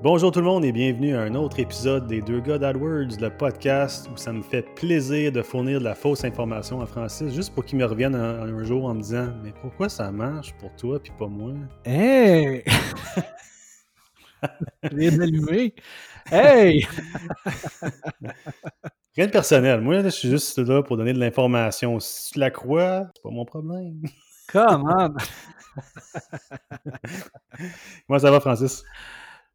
Bonjour tout le monde et bienvenue à un autre épisode des Deux gars d'AdWords, le podcast où ça me fait plaisir de fournir de la fausse information à Francis juste pour qu'il me revienne un, un jour en me disant Mais pourquoi ça marche pour toi puis pas moi Hey Rien d'allumé. Hey Rien de personnel. Moi, je suis juste là pour donner de l'information. Si tu la crois, c'est pas mon problème. Come on Comment ça va, Francis?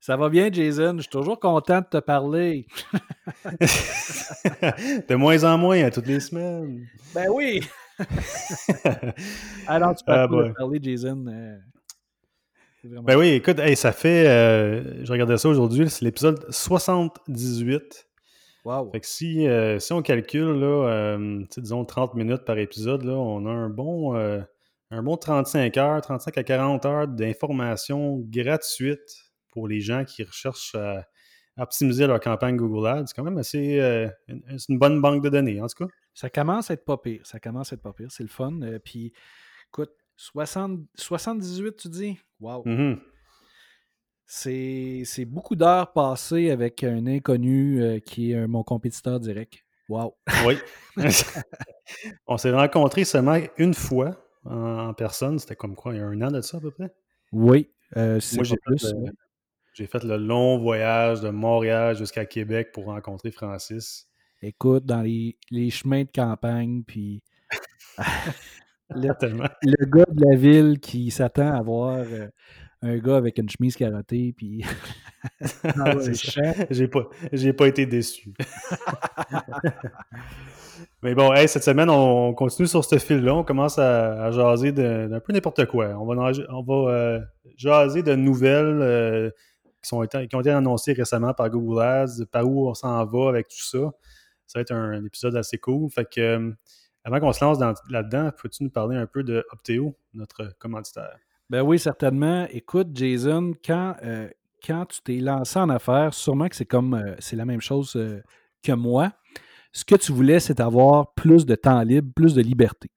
Ça va bien, Jason? Je suis toujours content de te parler. de moins en moins à toutes les semaines. Ben oui Alors, tu peux Ah, parler, Jason. euh, vraiment- Ben oui, écoute, hey, ça fait. euh, je regardais ça aujourd'hui, c'est l'épisode 78. Wow. Fait que si, euh, si on calcule, là, euh, disons 30 minutes par épisode, là, on a un bon, un bon 35 heures, 35 à 40 heures d'informations gratuites pour les gens qui recherchent à optimiser leur campagne Google Ads. C'est quand même assez. euh, une- c'est une bonne banque de données, en tout cas. Ça commence à être pas pire. Ça commence à être pas pire. C'est le fun. Euh, Puis, écoute, 60 78, tu dis? Wow. Mhm. C'est c'est beaucoup d'heures passées avec un inconnu euh, qui est mon compétiteur direct. Wow. Oui. on s'est rencontrés seulement une fois en, personne. C'était comme quoi, il y a un an de ça à peu près? Oui, euh, si Moi, j'ai plus. J'ai fait le long voyage de Montréal jusqu'à Québec pour rencontrer Francis. Écoute, dans les, les chemins de campagne, puis le, Tellement. le gars de la ville qui s'attend à voir euh, un gars avec une chemise carottée, puis. J'ai pas, j'ai pas été déçu. Mais bon, hey, cette semaine, on continue sur ce fil-là. On commence à, à jaser d'un peu n'importe quoi. On va, en- on va euh, jaser de nouvelles euh, qui, sont qui ont été annoncées récemment par Google Ads, par où on s'en va avec tout ça. Ça va être un, épisode assez cool. Fait que, euh, avant qu'on se lance dans- là-dedans, peux-tu nous parler un peu de Opteo, notre commanditaire? Ben oui, certainement. Écoute, Jason, quand, euh, quand tu t'es lancé en affaires, sûrement que c'est comme euh, c'est la même chose que moi. Ce que tu voulais, c'est avoir plus de temps libre, plus de liberté.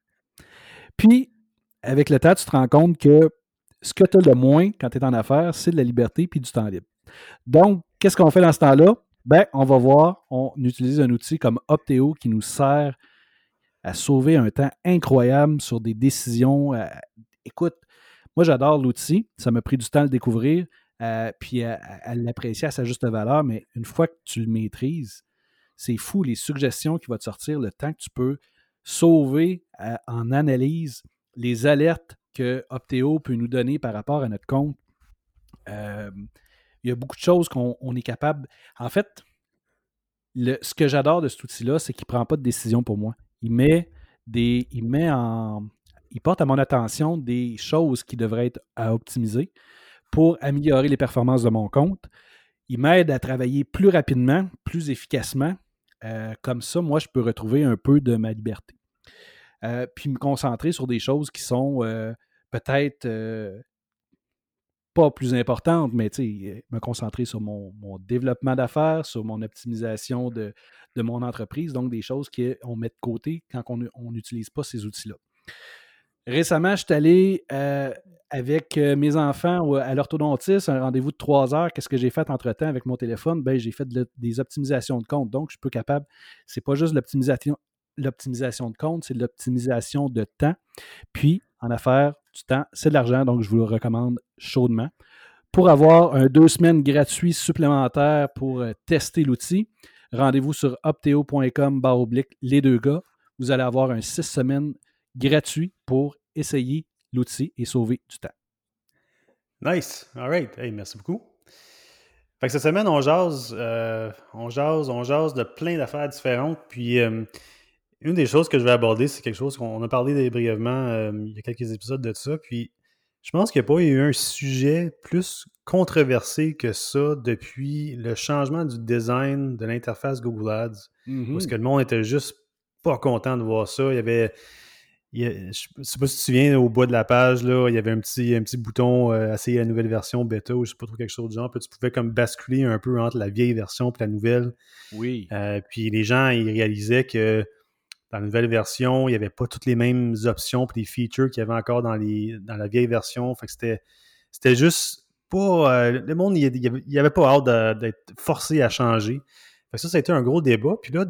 Puis, avec le temps, tu te rends compte que ce que tu as le moins quand tu es en affaires, c'est de la liberté puis du temps libre. Donc, qu'est-ce qu'on fait dans ce temps-là? Ben, on va voir, on utilise un outil comme Opteo qui nous sert à sauver un temps incroyable sur des décisions. euh, écoute, moi, j'adore l'outil. Ça m'a pris du temps à le découvrir, euh, puis à, l'apprécier à sa juste valeur. Mais une fois que tu le maîtrises, c'est fou les suggestions qui vont te sortir, le temps que tu peux sauver euh, en analyse, les alertes que Opteo peut nous donner par rapport à notre compte. Euh, il y a beaucoup de choses qu'on on est capable. En fait, ce que j'adore de cet outil-là, c'est qu'il ne prend pas de décision pour moi. Il met des. Il met en. Il porte à mon attention des choses qui devraient être à optimiser pour améliorer les performances de mon compte. Il m'aide à travailler plus rapidement, plus efficacement. Euh, comme ça, moi, je peux retrouver un peu de ma liberté. Euh, puis me concentrer sur des choses qui sont peut-être euh, pas plus importantes, mais me concentrer sur mon, développement d'affaires, sur mon optimisation de, de mon entreprise, donc des choses qu'on met de côté quand on n'utilise pas ces outils-là. Récemment, je suis allé euh, avec euh, mes enfants à l'orthodontiste, un rendez-vous de trois heures. Qu'est-ce que j'ai fait entre-temps avec mon téléphone? Ben, j'ai fait des optimisations de compte. Donc, je peux capable. C'est pas juste l'optimisation, l'optimisation de compte, c'est l'optimisation de temps. Puis, en affaires, temps, c'est de l'argent. Donc, je vous le recommande chaudement. Pour avoir un deux semaines gratuit supplémentaire pour euh, tester l'outil, rendez-vous sur opteo.com barre oblique les deux gars. Vous allez avoir un six semaines gratuit pour essayer l'outil et sauver du temps. Nice. All right. Hey, merci beaucoup. Fait que cette semaine, on jase, euh, on jase, on jase de plein d'affaires différentes. Puis, euh, une des choses que je vais aborder, c'est quelque chose qu'on a parlé brièvement euh, il y a quelques épisodes de ça. Puis, je pense qu'il n'y a pas eu un sujet plus controversé que ça depuis le changement du design de l'interface Google Ads. Parce que le monde était juste pas content de voir ça. Il y avait. il y a- je ne sais pas si tu te souviens, au bas de la page, là, il y avait un petit, un petit bouton euh, essayer la nouvelle version bêta ou je sais pas trop quelque chose du genre. Puis tu pouvais comme basculer un peu entre la vieille version et la nouvelle. Oui. Euh, puis les gens, ils réalisaient que dans la nouvelle version, il n'y avait pas toutes les mêmes options et les features qu'il y avait encore dans, les, dans la vieille version. Fait que c'était, juste pas. le monde, il n'y avait, pas hâte d'être forcé à changer. ça, ça a été un gros débat. Puis là,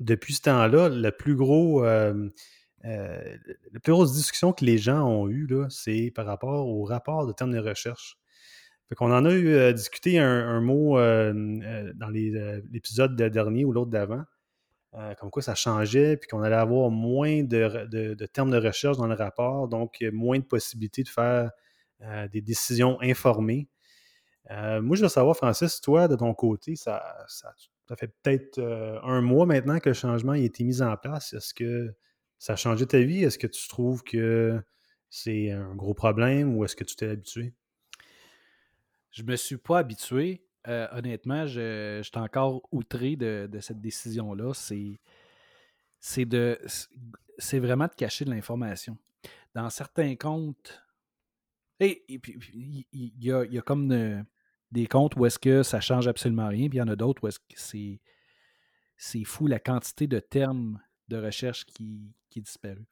depuis ce temps-là, le plus gros. la plus grosse discussion que les gens ont eue, c'est par rapport au rapport de termes de recherche. Fait qu'on en a eu discuté un, mot dans l'épisode dernier ou l'autre d'avant. Euh, comme quoi ça changeait, puis qu'on allait avoir moins de, termes de recherche dans le rapport, donc moins de possibilités de faire euh, des décisions informées. Euh, moi, je veux savoir, Francis, toi, de ton côté, ça, ça, fait peut-être un mois maintenant que le changement a été mis en place. Est-ce que ça a changé ta vie? Est-ce que tu trouves que c'est un gros problème ou est-ce que tu t'es habitué? Je me suis pas habitué. Euh, honnêtement, je, suis encore outré de, cette décision-là. C'est, de, c'est vraiment de cacher de l'information. Dans certains comptes, et, puis il y, a, comme des comptes où est-ce que ça change absolument rien, puis il y en a d'autres où est-ce que c'est, c'est fou la quantité de termes de recherche qui, qui est disparue.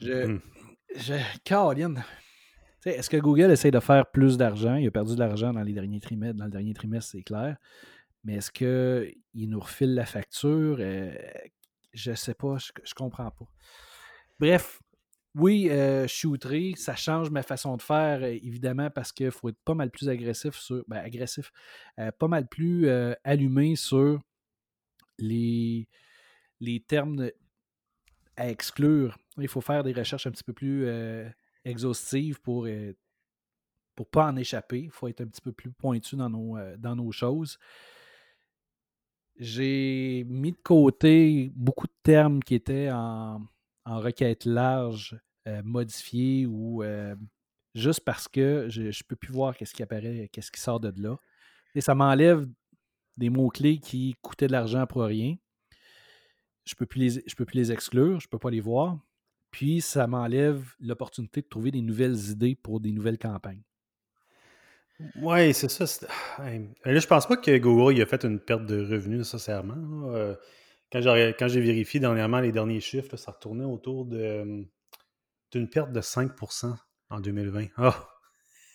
Je, mmh. je, Caroline, est-ce que Google essaie de faire plus d'argent? Il a perdu de l'argent dans les derniers trimestres. Dans le dernier trimestre, c'est clair. Mais est-ce qu'il nous refile la facture? Euh, je ne sais pas, je, ne comprends pas. Bref, oui, euh, je suis outré. Ça change ma façon de faire, euh, évidemment, parce qu'il faut être pas mal plus agressif sur. Ben, agressif. pas mal plus allumé sur les, les termes à exclure. Il faut faire des recherches un petit peu plus exhaustive pour ne pour pas en échapper. Il faut être un petit peu plus pointu dans nos, euh, dans nos choses. J'ai mis de côté beaucoup de termes qui étaient en, requête large, euh, modifiés ou euh, juste parce que je ne peux plus voir qu'est-ce qui apparaît, qu'est-ce qui sort de là. Et ça m'enlève des mots-clés qui coûtaient de l'argent pour rien. Je ne peux, peux plus les exclure, je ne peux pas les voir. Puis, ça m'enlève l'opportunité de trouver des nouvelles idées pour des nouvelles campagnes. Oui, c'est ça. Là, je pense pas que Google a fait une perte de revenus nécessairement. Euh, quand j'ai vérifié dernièrement les derniers chiffres, ça retournait autour de d'une perte de 5% en 2020. Ah!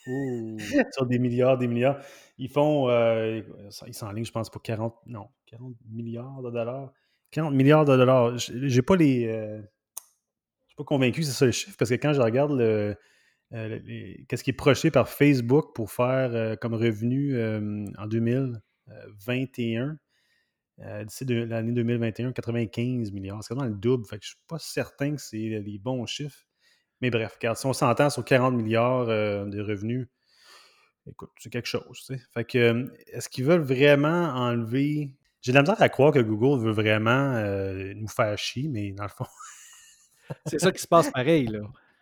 Sur des milliards, des milliards. Ils font. Euh, ils sont en ligne, je pense, pour 40. Non, 40 milliards de dollars. 40 milliards de dollars. J'ai pas les. Euh, suis pas convaincu que c'est ça le chiffre, parce que quand je regarde le, euh, qu'est-ce qui est projeté par Facebook pour faire euh, comme revenu euh, en 2021, d'ici l'année 2021, 95 milliards. C'est vraiment le double. Fait que je suis pas certain que c'est les bons chiffres. Mais bref, car si on s'entend sur 40 milliards de revenus, écoute, c'est quelque chose. Fait que, est-ce qu'ils veulent vraiment enlever? J'ai de la misère à croire que Google veut vraiment nous faire chier, mais dans le fond, c'est ça qui se passe pareil, là.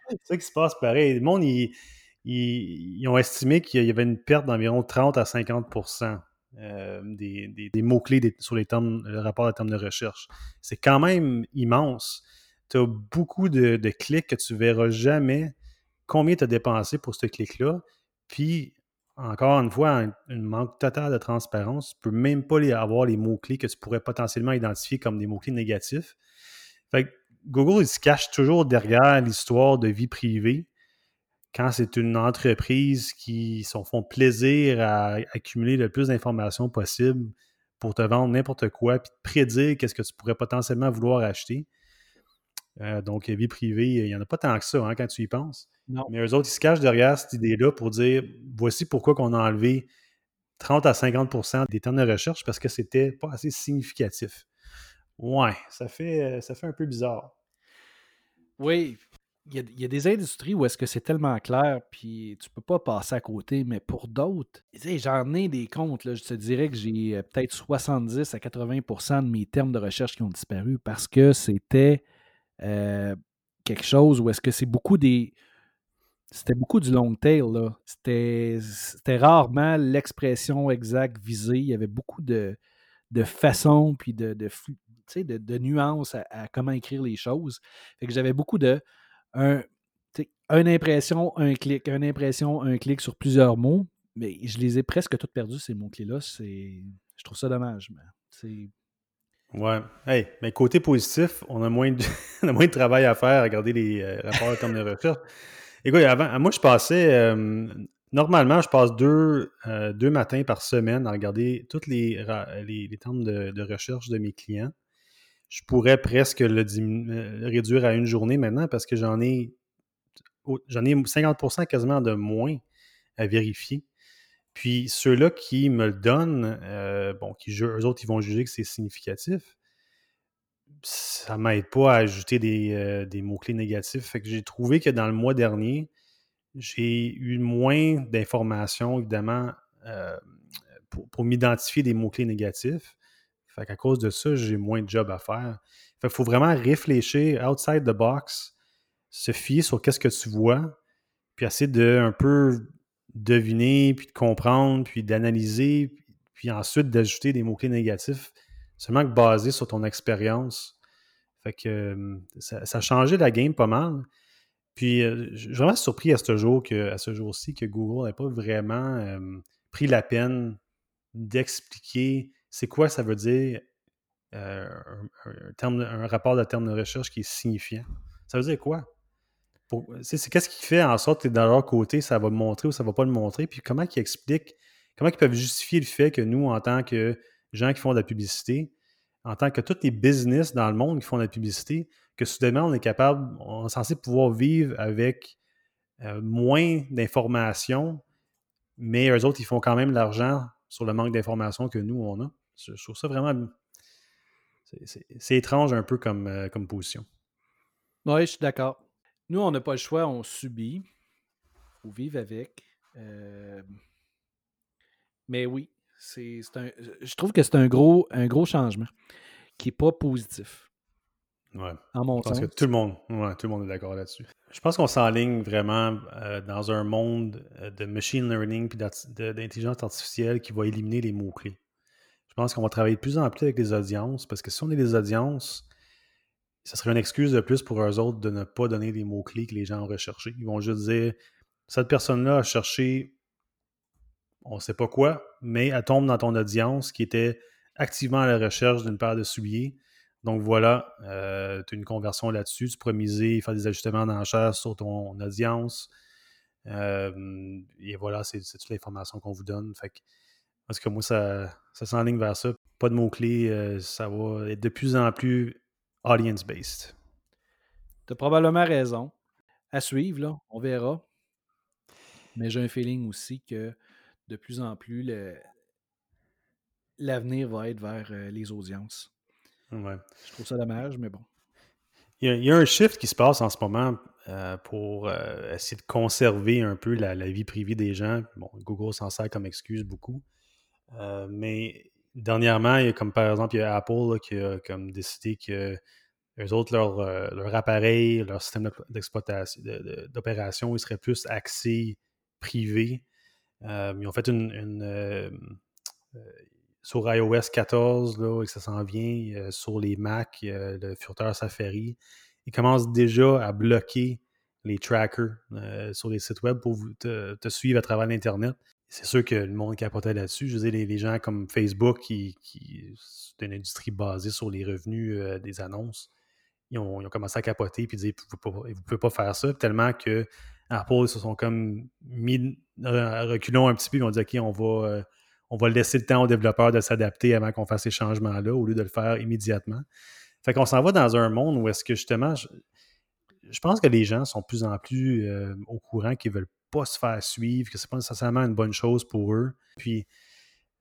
C'est ça qui se passe pareil. Le monde, ils, ont estimé qu'il y avait une perte d'environ 30 à 50% euh, des, mots-clés sur les termes, le rapport de termes de recherche. C'est quand même immense. Tu as beaucoup de, clics que tu ne verras jamais combien tu as dépensé pour ce clic-là. Puis, encore une fois, un, manque total de transparence. Tu ne peux même pas avoir les mots-clés que tu pourrais potentiellement identifier comme des mots-clés négatifs. Fait que Google, il se cache toujours derrière l'histoire de vie privée quand c'est une entreprise qui s'en font plaisir à accumuler le plus d'informations possible pour te vendre n'importe quoi, puis te prédire qu'est-ce que tu pourrais potentiellement vouloir acheter. Euh, donc, vie privée, il n'y en a pas tant que ça hein, quand tu y penses. Mais eux autres, ils se cachent derrière cette idée-là pour dire voici pourquoi on a enlevé 30 à 50% des termes de recherche parce que c'était pas assez significatif. Ouais, ça fait, ça fait un peu bizarre. Oui, il y, a, des industries où est-ce que c'est tellement clair, puis tu peux pas passer à côté, mais pour d'autres, j'en ai des comptes, là, je te dirais que j'ai euh, peut-être 70 à 80% de mes termes de recherche qui ont disparu parce que c'était euh, quelque chose où est-ce que c'est beaucoup des... C'était beaucoup du long tail, là. C'était rarement l'expression exacte visée. Il y avait beaucoup de, de façons, puis de, de, de, nuances à, comment écrire les choses. Fait que j'avais beaucoup de un, une impression, un clic, une impression, un clic sur plusieurs mots, mais je les ai presque toutes perdus, ces mots-clés-là. Je trouve ça dommage. Mais Ouais. Hey, mais côté positif, on a moins de, moins de travail à faire à regarder les euh, rapports termes de recherche. Écoute, avant, moi, je passais, normalement, je passe deux, euh, deux matins par semaine à regarder tous les, les, termes de, recherche de mes clients. Je pourrais presque le, réduire à une journée maintenant parce que j'en ai, j'en ai 50% quasiment de moins à vérifier. Puis ceux-là qui me le donnent, euh, bon, qui eux autres, ils vont juger que c'est significatif. Ça ne m'aide pas à ajouter des, euh, des mots-clés négatifs. Fait que j'ai trouvé que dans le mois dernier, j'ai eu moins d'informations, évidemment, euh, pour, m'identifier des mots-clés négatifs. Fait qu'à cause de ça, j'ai moins de job à faire. Fait faut vraiment réfléchir outside the box, se fier sur qu'est-ce que tu vois, puis essayer de un peu deviner, puis de comprendre, puis d'analyser, puis ensuite d'ajouter des mots-clés négatifs, seulement que basé sur ton expérience. Fait que ça, a changé la game pas mal. Puis euh, je suis vraiment surpris à ce jour-ci que Google n'ait pas vraiment pris la peine d'expliquer c'est quoi ça veut dire un, un, rapport de terme de recherche qui est signifiant? Ça veut dire quoi? c'est qu'est-ce qui fait en sorte que dans leur côté, ça va le montrer ou ça ne va pas le montrer, puis comment ils expliquent, comment ils peuvent justifier le fait que nous, en tant que gens qui font de la publicité, en tant que tous les business dans le monde qui font de la publicité, que soudainement, on est capable, on est censé pouvoir vivre avec euh, moins d'informations, mais eux autres, ils font quand même l'argent sur le manque d'informations que nous, on a? Je, trouve ça vraiment. C'est étrange un peu comme, euh, comme position. Oui, je suis d'accord. Nous, on n'a pas le choix, on subit. ou vivre avec. Euh, mais oui, c'est un, je trouve que c'est un gros, un gros changement qui n'est pas positif. Ouais. En mon je pense que tout le monde, ouais, tout le monde est d'accord là-dessus. Je pense qu'on s'enligne vraiment euh, dans un monde de machine learning et d'intelligence artificielle qui va éliminer les mots-clés. Je pense qu'on va travailler de plus en plus avec les audiences parce que si on est des audiences, ce serait une excuse de plus pour eux autres de ne pas donner les mots-clés que les gens ont recherchés. Ils vont juste dire cette personne-là a cherché on ne sait pas quoi, mais elle tombe dans ton audience qui était activement à la recherche d'une paire de souliers. Donc voilà, euh, tu as une conversion là-dessus. Tu pourrais miser, faire des ajustements d'enchères sur ton audience. Euh, et voilà, c'est toute l'information qu'on vous donne. Fait que, parce que moi, ça, ça s'enligne vers ça. Pas de mots-clés, euh, ça va être de plus en plus audience-based. Tu as probablement raison. À suivre, là, on verra. Mais j'ai un feeling aussi que de plus en plus, l'avenir va être vers euh, les audiences. Je trouve ça dommage, mais bon. Il y, a, un shift qui se passe en ce moment euh, pour euh, essayer de conserver un peu la, vie privée des gens. Bon, Google s'en sert comme excuse beaucoup. Mais dernièrement, il y a comme par exemple, il y a Apple qui a comme décidé que eux autres, leur, euh, appareil, leur système d'exploitation, d'opération, ils seraient plus axés privés. Euh, ils ont fait une, euh, sur iOS 14, là, et que ça s'en vient, sur les Mac, le furteur Safari. Ils commencent déjà à bloquer les trackers sur les sites web pour te, suivre à travers l'Internet c'est sûr que le monde capotait là-dessus. Je veux dire, les, gens comme Facebook, qui, c'est une industrie basée sur les revenus euh, des annonces, ils ont, commencé à capoter et dire vous ne pouvez, pas faire ça. Tellement que Apple ils se sont comme mis reculons un petit peu. Ils ont dit OK, on va, euh, on va laisser le temps aux développeurs de s'adapter avant qu'on fasse ces changements-là au lieu de le faire immédiatement. Fait qu'on s'en va dans un monde où est-ce que justement, je, pense que les gens sont de plus en plus euh, au courant qu'ils veulent pas se faire suivre, que c'est pas nécessairement une bonne chose pour eux. Puis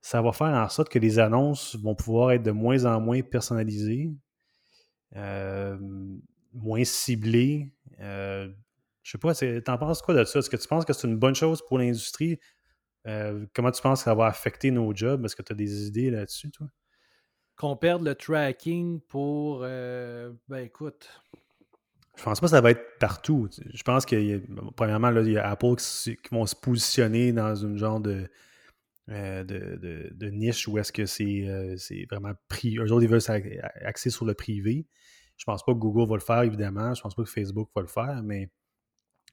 ça va faire en sorte que les annonces vont pouvoir être de moins en moins personnalisées, euh, moins ciblées. Euh, je sais pas, t'en penses quoi de ça? Est-ce que tu penses que c'est une bonne chose pour l'industrie? Euh, comment tu penses que ça va affecter nos jobs? Est-ce que tu as des idées là-dessus, toi? Qu'on perde le tracking pour. ben écoute, je pense pas que ça va être partout. Je pense que, premièrement, il y a Apple qui, vont se positionner dans une genre de, euh, de, niche où est-ce que c'est euh, vraiment pris. Eux autres, ils veulent s'axer sur le privé. Je pense pas que Google va le faire, évidemment. Je pense pas que Facebook va le faire, mais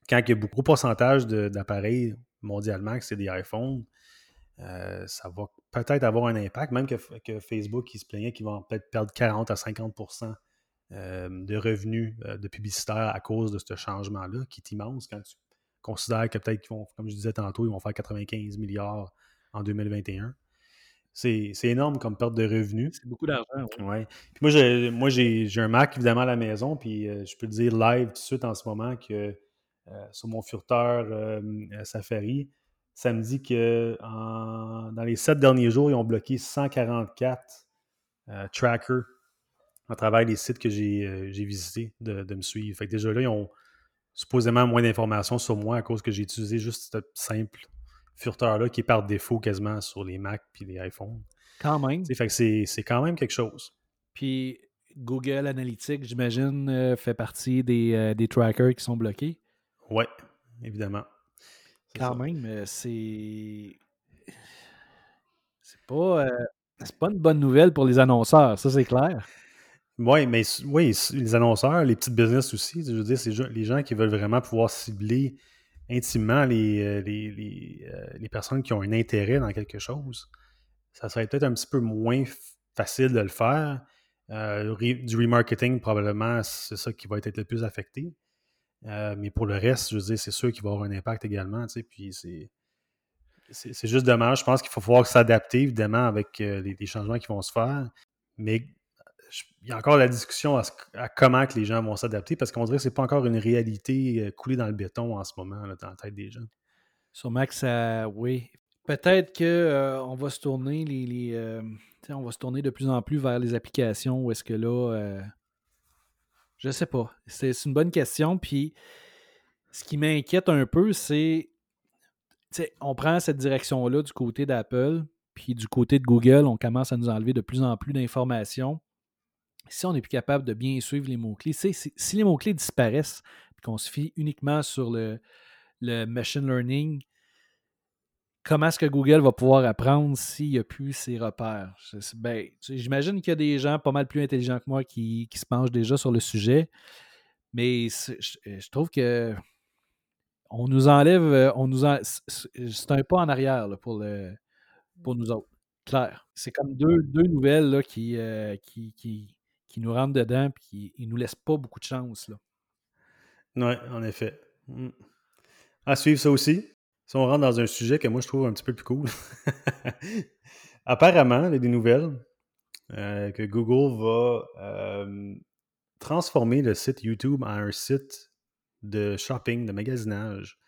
quand il y a beaucoup de pourcentage d'appareils mondialement que c'est des iPhones, euh, ça va peut-être avoir un impact, même que, que Facebook qui se plaignait qu'ils vont peut-être perdre 40 à 50 euh, de revenus de publicitaires à cause de ce changement-là, qui est immense quand tu considère que peut-être qu'ils vont, comme je disais tantôt, ils vont faire 95 milliards en 2021. C'est énorme comme perte de revenus. C'est beaucoup d'argent. Ouais. Puis moi, j'ai, moi j'ai, un Mac évidemment à la maison, puis je peux te dire live tout de suite en ce moment que sur mon furteur Safari, ça me dit que dans les sept derniers jours, ils ont bloqué 144 trackers à travers les sites que j'ai visités de, me suivre. Fait que déjà là, ils ont supposément moins d'informations sur moi à cause que j'ai utilisé juste ce simple furteur-là qui est par défaut quasiment sur les Mac et les iPhones. Quand même. fait que c'est quand même quelque chose. Puis Google Analytics, j'imagine, euh, fait partie euh, des, trackers qui sont bloqués. Oui, évidemment. Quand même, euh, c'est. C'est pas, pas une bonne nouvelle pour les annonceurs, ça c'est clair. Oui, mais oui, les annonceurs, les petites business aussi, je veux dire, c'est les gens qui veulent vraiment pouvoir cibler intimement les, euh, euh, les, personnes qui ont un intérêt dans quelque chose. Ça serait peut-être un petit peu moins facile de le faire. Euh, du remarketing, probablement, c'est ça qui va être le plus affecté. mais pour le reste, je veux dire, c'est sûr qu'il va avoir un impact également. Tu sais, puis c'est. C'est juste dommage. Je pense qu'il faut pouvoir s'adapter, évidemment, avec les, les, changements qui vont se faire. Mais il y a encore la discussion à, comment que les gens vont s'adapter parce qu'on dirait que ce n'est pas encore une réalité euh, coulée dans le béton en ce moment dans la tête des gens. Sûrement que ça. Oui. Peut-être qu'on euh, va se tourner. Euh, on va se tourner de plus en plus vers les applications ou est-ce que là. je sais pas. C'est une bonne question. Puis ce qui m'inquiète un peu, c'est. On prend cette direction-là du côté d'Apple, puis du côté de Google, on commence à nous enlever de plus en plus d'informations si on n'est plus capable de bien suivre les mots-clés, si les mots-clés disparaissent et qu'on se fie uniquement sur le, machine learning, comment est-ce que Google va pouvoir apprendre s'il n'y a plus ses repères? Ben, j'imagine qu'il y a des gens pas mal plus intelligents que moi qui, se penchent déjà sur le sujet, mais je, trouve que on nous enlève, on nous c'est un pas en arrière pour, nous autres. Claire. C'est comme deux, nouvelles euh, qui, qui nous rentre dedans et qui ne nous laisse pas beaucoup de chance. Oui, en effet. Mm. À suivre ça aussi. Si on rentre dans un sujet que moi je trouve un petit peu plus cool. Apparemment, il y a des nouvelles euh, que Google va euh, transformer le site YouTube en un site de shopping, de magasinage.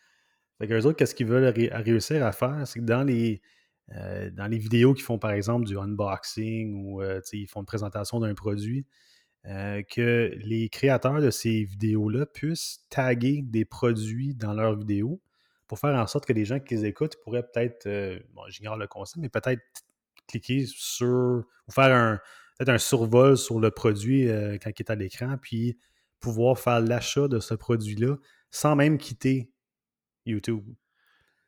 Fait qu'eux autres, qu'est-ce qu'ils veulent réussir à faire? C'est que dans les, euh, dans les vidéos qui font par exemple du unboxing ou euh, ils font une présentation d'un produit, euh, que les créateurs de ces vidéos-là puissent taguer des produits dans leurs vidéos pour faire en sorte que les gens qui les écoutent pourraient peut-être, bon, j'ignore le concept, mais peut-être cliquer sur ou faire un, peut-être un survol sur le produit quand il est à l'écran, puis pouvoir faire l'achat de ce produit-là sans même quitter YouTube.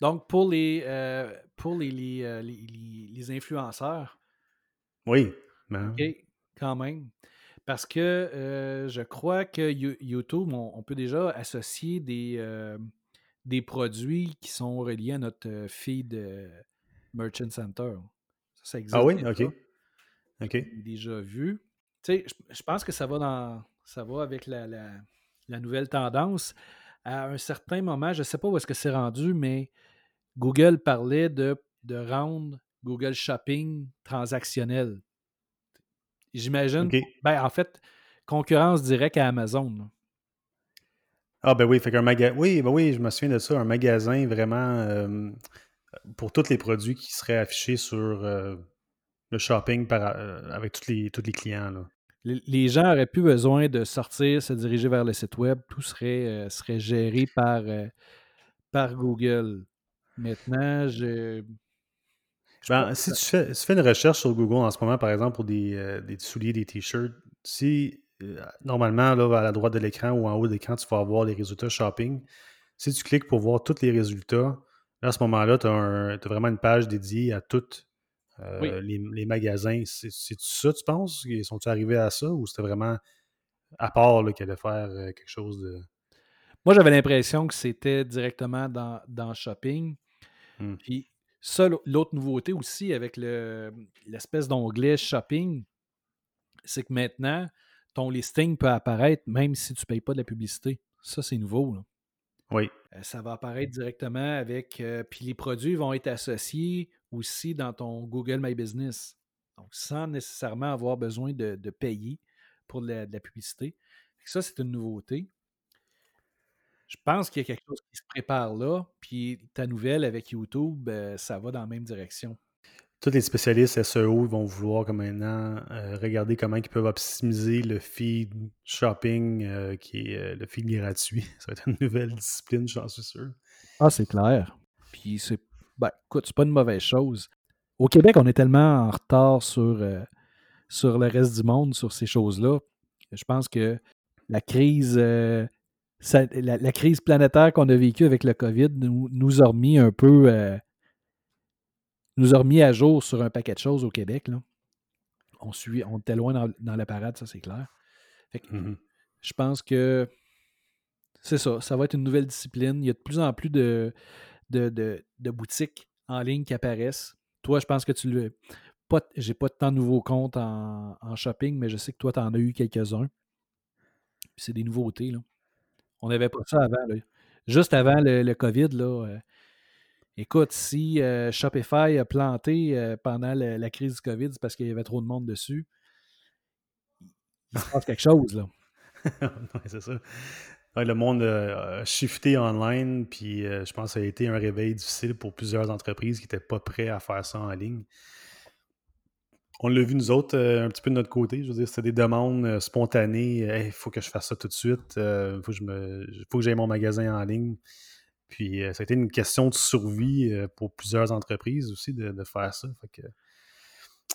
Donc, pour les, euh, pour les, euh, les, les, influenceurs. Oui. Ben OK, quand même. Parce que euh, je crois que YouTube, on, peut déjà associer des, des produits qui sont reliés à notre feed Merchant Center. Ça, existe. Ah oui, OK. OK. Déjà vu. Tu sais, je, pense que ça va dans. Ça va avec la, la, la nouvelle tendance. À un certain moment, je ne sais pas où est-ce que c'est rendu, mais Google parlait de, de rendre Google Shopping transactionnel. J'imagine. Ben, en fait, concurrence directe à Amazon. Ah ben oui, fait qu'un magasin. Oui, ben oui, je me souviens de ça, un magasin vraiment euh, pour tous les produits qui seraient affichés sur euh, le shopping par, euh, avec tous les, tous les clients. Les, gens n'auraient plus besoin de sortir, se diriger vers le site web. Tout serait, serait géré par, par Google. Maintenant, je. Ben, si tu fais, une recherche sur Google en ce moment, par exemple, pour des, euh, souliers, des t-shirts, si euh, normalement, là, à la droite de l'écran ou en haut de l'écran, tu vas avoir les résultats shopping. Si tu cliques pour voir tous les résultats, à ce moment-là, tu as, vraiment une page dédiée à tous euh, les, magasins. C'est ça, tu penses? Sont-ils arrivés à ça ou c'était vraiment à part qu'il allait faire quelque chose de. Moi, j'avais l'impression que c'était directement dans, dans Shopping. Mmh. Puis ça, l'autre nouveauté aussi avec l'espèce d'onglet shopping, c'est que maintenant, ton listing peut apparaître même si tu ne payes pas de la publicité. Ça, c'est nouveau. Oui. ça va apparaître directement avec. puis les produits vont être associés aussi dans ton Google My Business. Donc, sans nécessairement avoir besoin de, payer pour de la, publicité. Ça, c'est une nouveauté. Je pense qu'il y a quelque chose qui se prépare là. Puis ta nouvelle avec YouTube, ça va dans la même direction tous les spécialistes SEO vont vouloir comme maintenant euh, regarder comment ils peuvent optimiser le feed shopping euh, qui est euh, le feed gratuit. Ça va être une nouvelle discipline, j'en suis sûr. Ah, c'est clair. Puis c'est ben, écoute, c'est pas une mauvaise chose. Au Québec, on est tellement en retard sur, sur le reste du monde, sur ces choses-là. Je pense que la crise, la, crise planétaire qu'on a vécue avec le COVID nous, nous a remis un peu nous a remis à jour sur un paquet de choses au Québec. Là. On, suit, on était loin dans, la parade, ça c'est clair. Mmh je pense que c'est ça, ça va être une nouvelle discipline. Il y a de plus en plus de, de, boutiques en ligne qui apparaissent. Toi, je pense que tu le. J'ai pas tant de nouveaux comptes en, shopping, mais je sais que toi, tu en as eu quelques-uns. c'est des nouveautés. Là. On n'avait pas ça avant. Juste avant le, COVID, là, euh, Écoute, si euh, Shopify a planté euh, pendant la, crise du COVID, parce qu'il y avait trop de monde dessus. Il se passe quelque chose, le monde a shifté online, puis je pense que ça a été un réveil difficile pour plusieurs entreprises qui n'étaient pas prêts à faire ça en ligne. On l'a vu, nous autres, un petit peu de notre côté. Je veux dire, c'était des demandes spontanées. Il faut que je fasse ça tout de suite. Il faut que je faut que j'aille mon magasin en ligne. Puis euh, ça a été une question de survie euh, pour plusieurs entreprises aussi de, faire ça.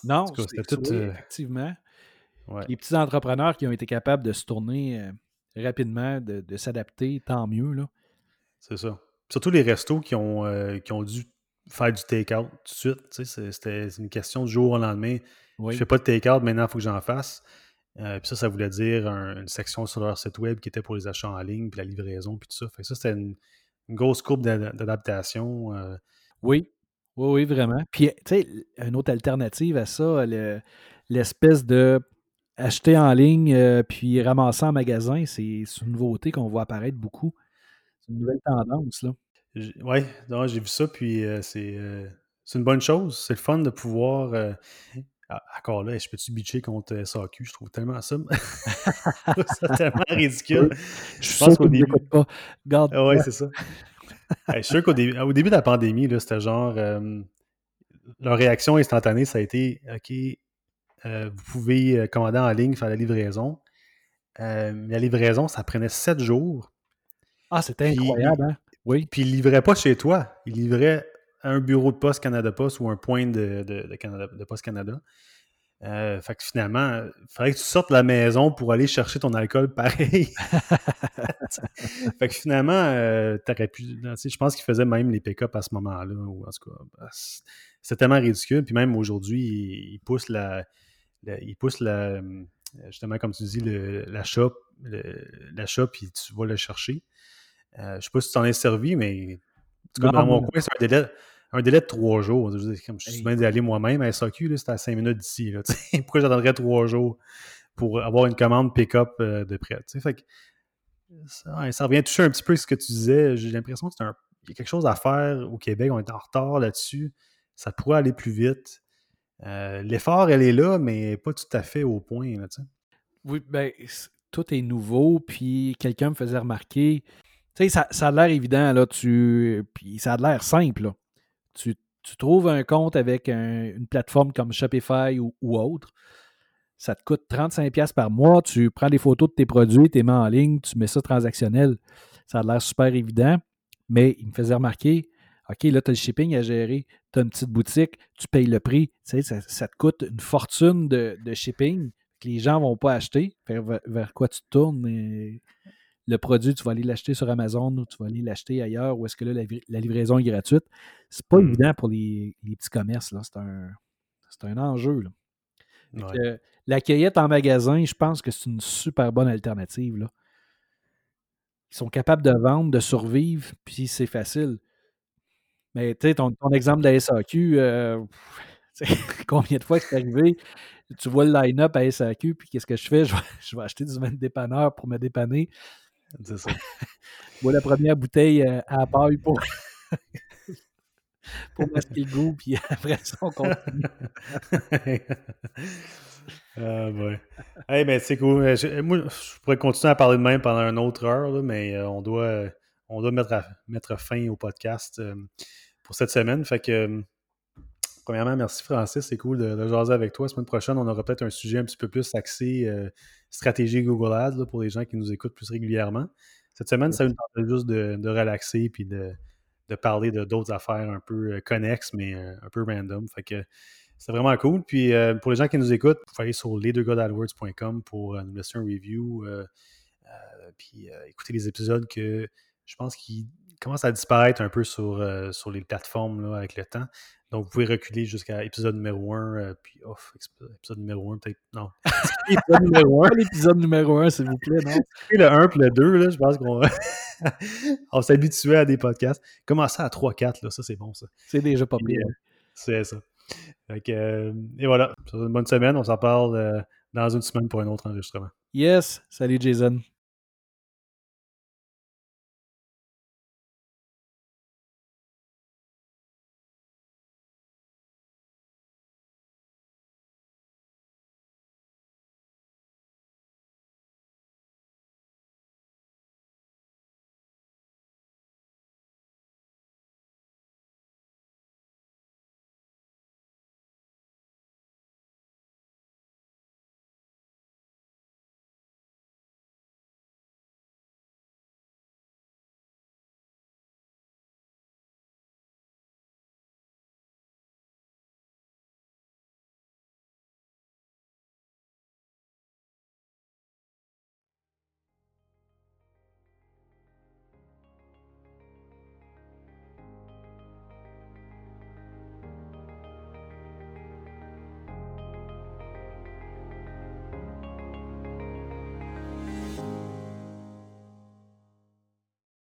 non, c'était tout. Euh, effectivement. Les petits entrepreneurs qui ont été capables de se tourner rapidement, de, s'adapter, tant mieux. Là. C'est ça. Surtout les restos qui ont, qui ont dû faire du take-out tout de suite. C'était une question du jour au lendemain. Je Je fais pas de take-out, maintenant il faut que j'en fasse. puis ça, ça voulait dire une section sur leur site web qui était pour les achats en ligne, puis la livraison, puis tout ça. Fait ça, c'était une, une grosse courbe d'adaptation. Euh. Oui, oui, oui, vraiment. Puis, tu sais, une autre alternative à ça, l'espèce de acheter en ligne euh, puis ramasser en magasin, c'est une nouveauté qu'on voit apparaître beaucoup. C'est une nouvelle tendance, là. Oui, j'ai vu ça, puis euh, c'est une bonne chose. C'est le fun de pouvoir ah, encore là, je peux-tu bitcher contre SAQ? Je trouve tellement ça. c'est tellement ridicule. Je, pense qu'au début. Pas. Garde ah ouais, c'est ça. je suis sûr qu'au début, début de la pandémie, c'était genre. leur réaction instantanée, ça a été OK, euh, vous pouvez euh, commander en ligne, faire la livraison. Euh, la livraison, ça prenait sept jours. Ah, c'était incroyable, hein? Oui. Puis il livrait pas chez toi. Il livrait un bureau de poste Canada Post ou un point de, de, Canada, Poste Canada. Euh, fait que finalement, il fallait que tu sortes de la maison pour aller chercher ton alcool pareil. fait que finalement, euh, t'aurais pu. Je pense qu'il faisait même les pick-up à ce moment-là. En tout cas, bah, c'était tellement ridicule. Puis même aujourd'hui, il, pousse la, Il pousse la. Justement, comme tu dis, la shop, puis tu vas le chercher. Euh, je sais pas si tu t'en es servi, mais dans mon coin, c'est un délai, un délai de trois jours. Je, comme je suis bien d'aller moi-même à SAQ, c'était à cinq minutes d'ici. Pourquoi j'attendrais trois jours pour avoir une commande pick-up euh, de prêt? Fait que, ça, ça, revient toucher un petit peu ce que tu disais. J'ai l'impression qu'il y a quelque chose à faire au Québec. On est en retard là-dessus. Ça pourrait aller plus vite. Euh, l'effort, elle est là, mais pas tout à fait au point. Là, oui, ben, tout est nouveau. Puis quelqu'un me faisait remarquer sais, ça, a l'air évident, là, tu, puis ça a l'air simple. Tu, trouves un compte avec une plateforme comme Shopify ou, autre, ça te coûte 35$ par mois, tu prends des photos de tes produits, tu les mets en ligne, tu mets ça transactionnel. Ça a l'air super évident, mais il me faisait remarquer, OK, là, tu as le shipping à gérer, tu as une petite boutique, tu payes le prix, tu sais, ça, te coûte une fortune de, shipping que les gens ne vont pas acheter. Vers, quoi tu tournes? Le produit, tu vas aller l'acheter sur Amazon ou tu vas aller l'acheter ailleurs, ou est-ce que là, la, livraison est gratuite. C'est pas mmh. évident pour les, petits commerces. C'est un, un, enjeu. la cueillette en magasin, je pense que c'est une super bonne alternative. Là. Ils sont capables de vendre, de survivre, puis c'est facile. Mais tu sais, ton, exemple de la SAQ, euh, combien de fois c'est arrivé? Tu vois le line-up à SAQ, puis qu'est-ce que je fais? Je vais, acheter du vin de dépanneur pour me dépanner C'est ça. Bois la première bouteille euh, à la paille pour, pour masquer le goût, puis après ça, on continue. ah, ouais. Hey, ben, c'est cool. Je, moi, je pourrais continuer à parler de même pendant une autre heure, là, mais euh, on doit, on doit mettre, mettre fin au podcast euh, pour cette semaine. Fait que, euh, premièrement, merci Francis. C'est cool de, de, jaser avec toi. La semaine prochaine, on aura peut-être un sujet un petit peu plus axé stratégie Google Ads là, pour les gens qui nous écoutent plus régulièrement. Cette semaine, ça nous permet juste de, de relaxer puis de, de parler de d'autres affaires un peu connexes, mais un peu random. Fait que c'est vraiment cool. Puis euh, pour les gens qui nous écoutent, vous pouvez aller sur lesdeuxgodadwords.com pour euh, nous laisser un review. Euh, puis écouter les épisodes que je pense qu'ils commencent à disparaître un peu sur, sur les plateformes là, avec le temps. Donc, vous pouvez reculer jusqu'à épisode numéro 1, puis off, épisode numéro 1, peut-être. Non. épisode numéro 1. L'épisode numéro 1, s'il vous plaît, non? le 1 puis le 2, là, je pense qu'on on s'habituait à des podcasts. Commencer à 3-4, là, ça, c'est bon, ça. C'est déjà pas pire. C'est ça. Euh, et voilà, une bonne semaine. On s'en parle euh, dans une semaine pour un autre enregistrement. Yes. Salut Jason.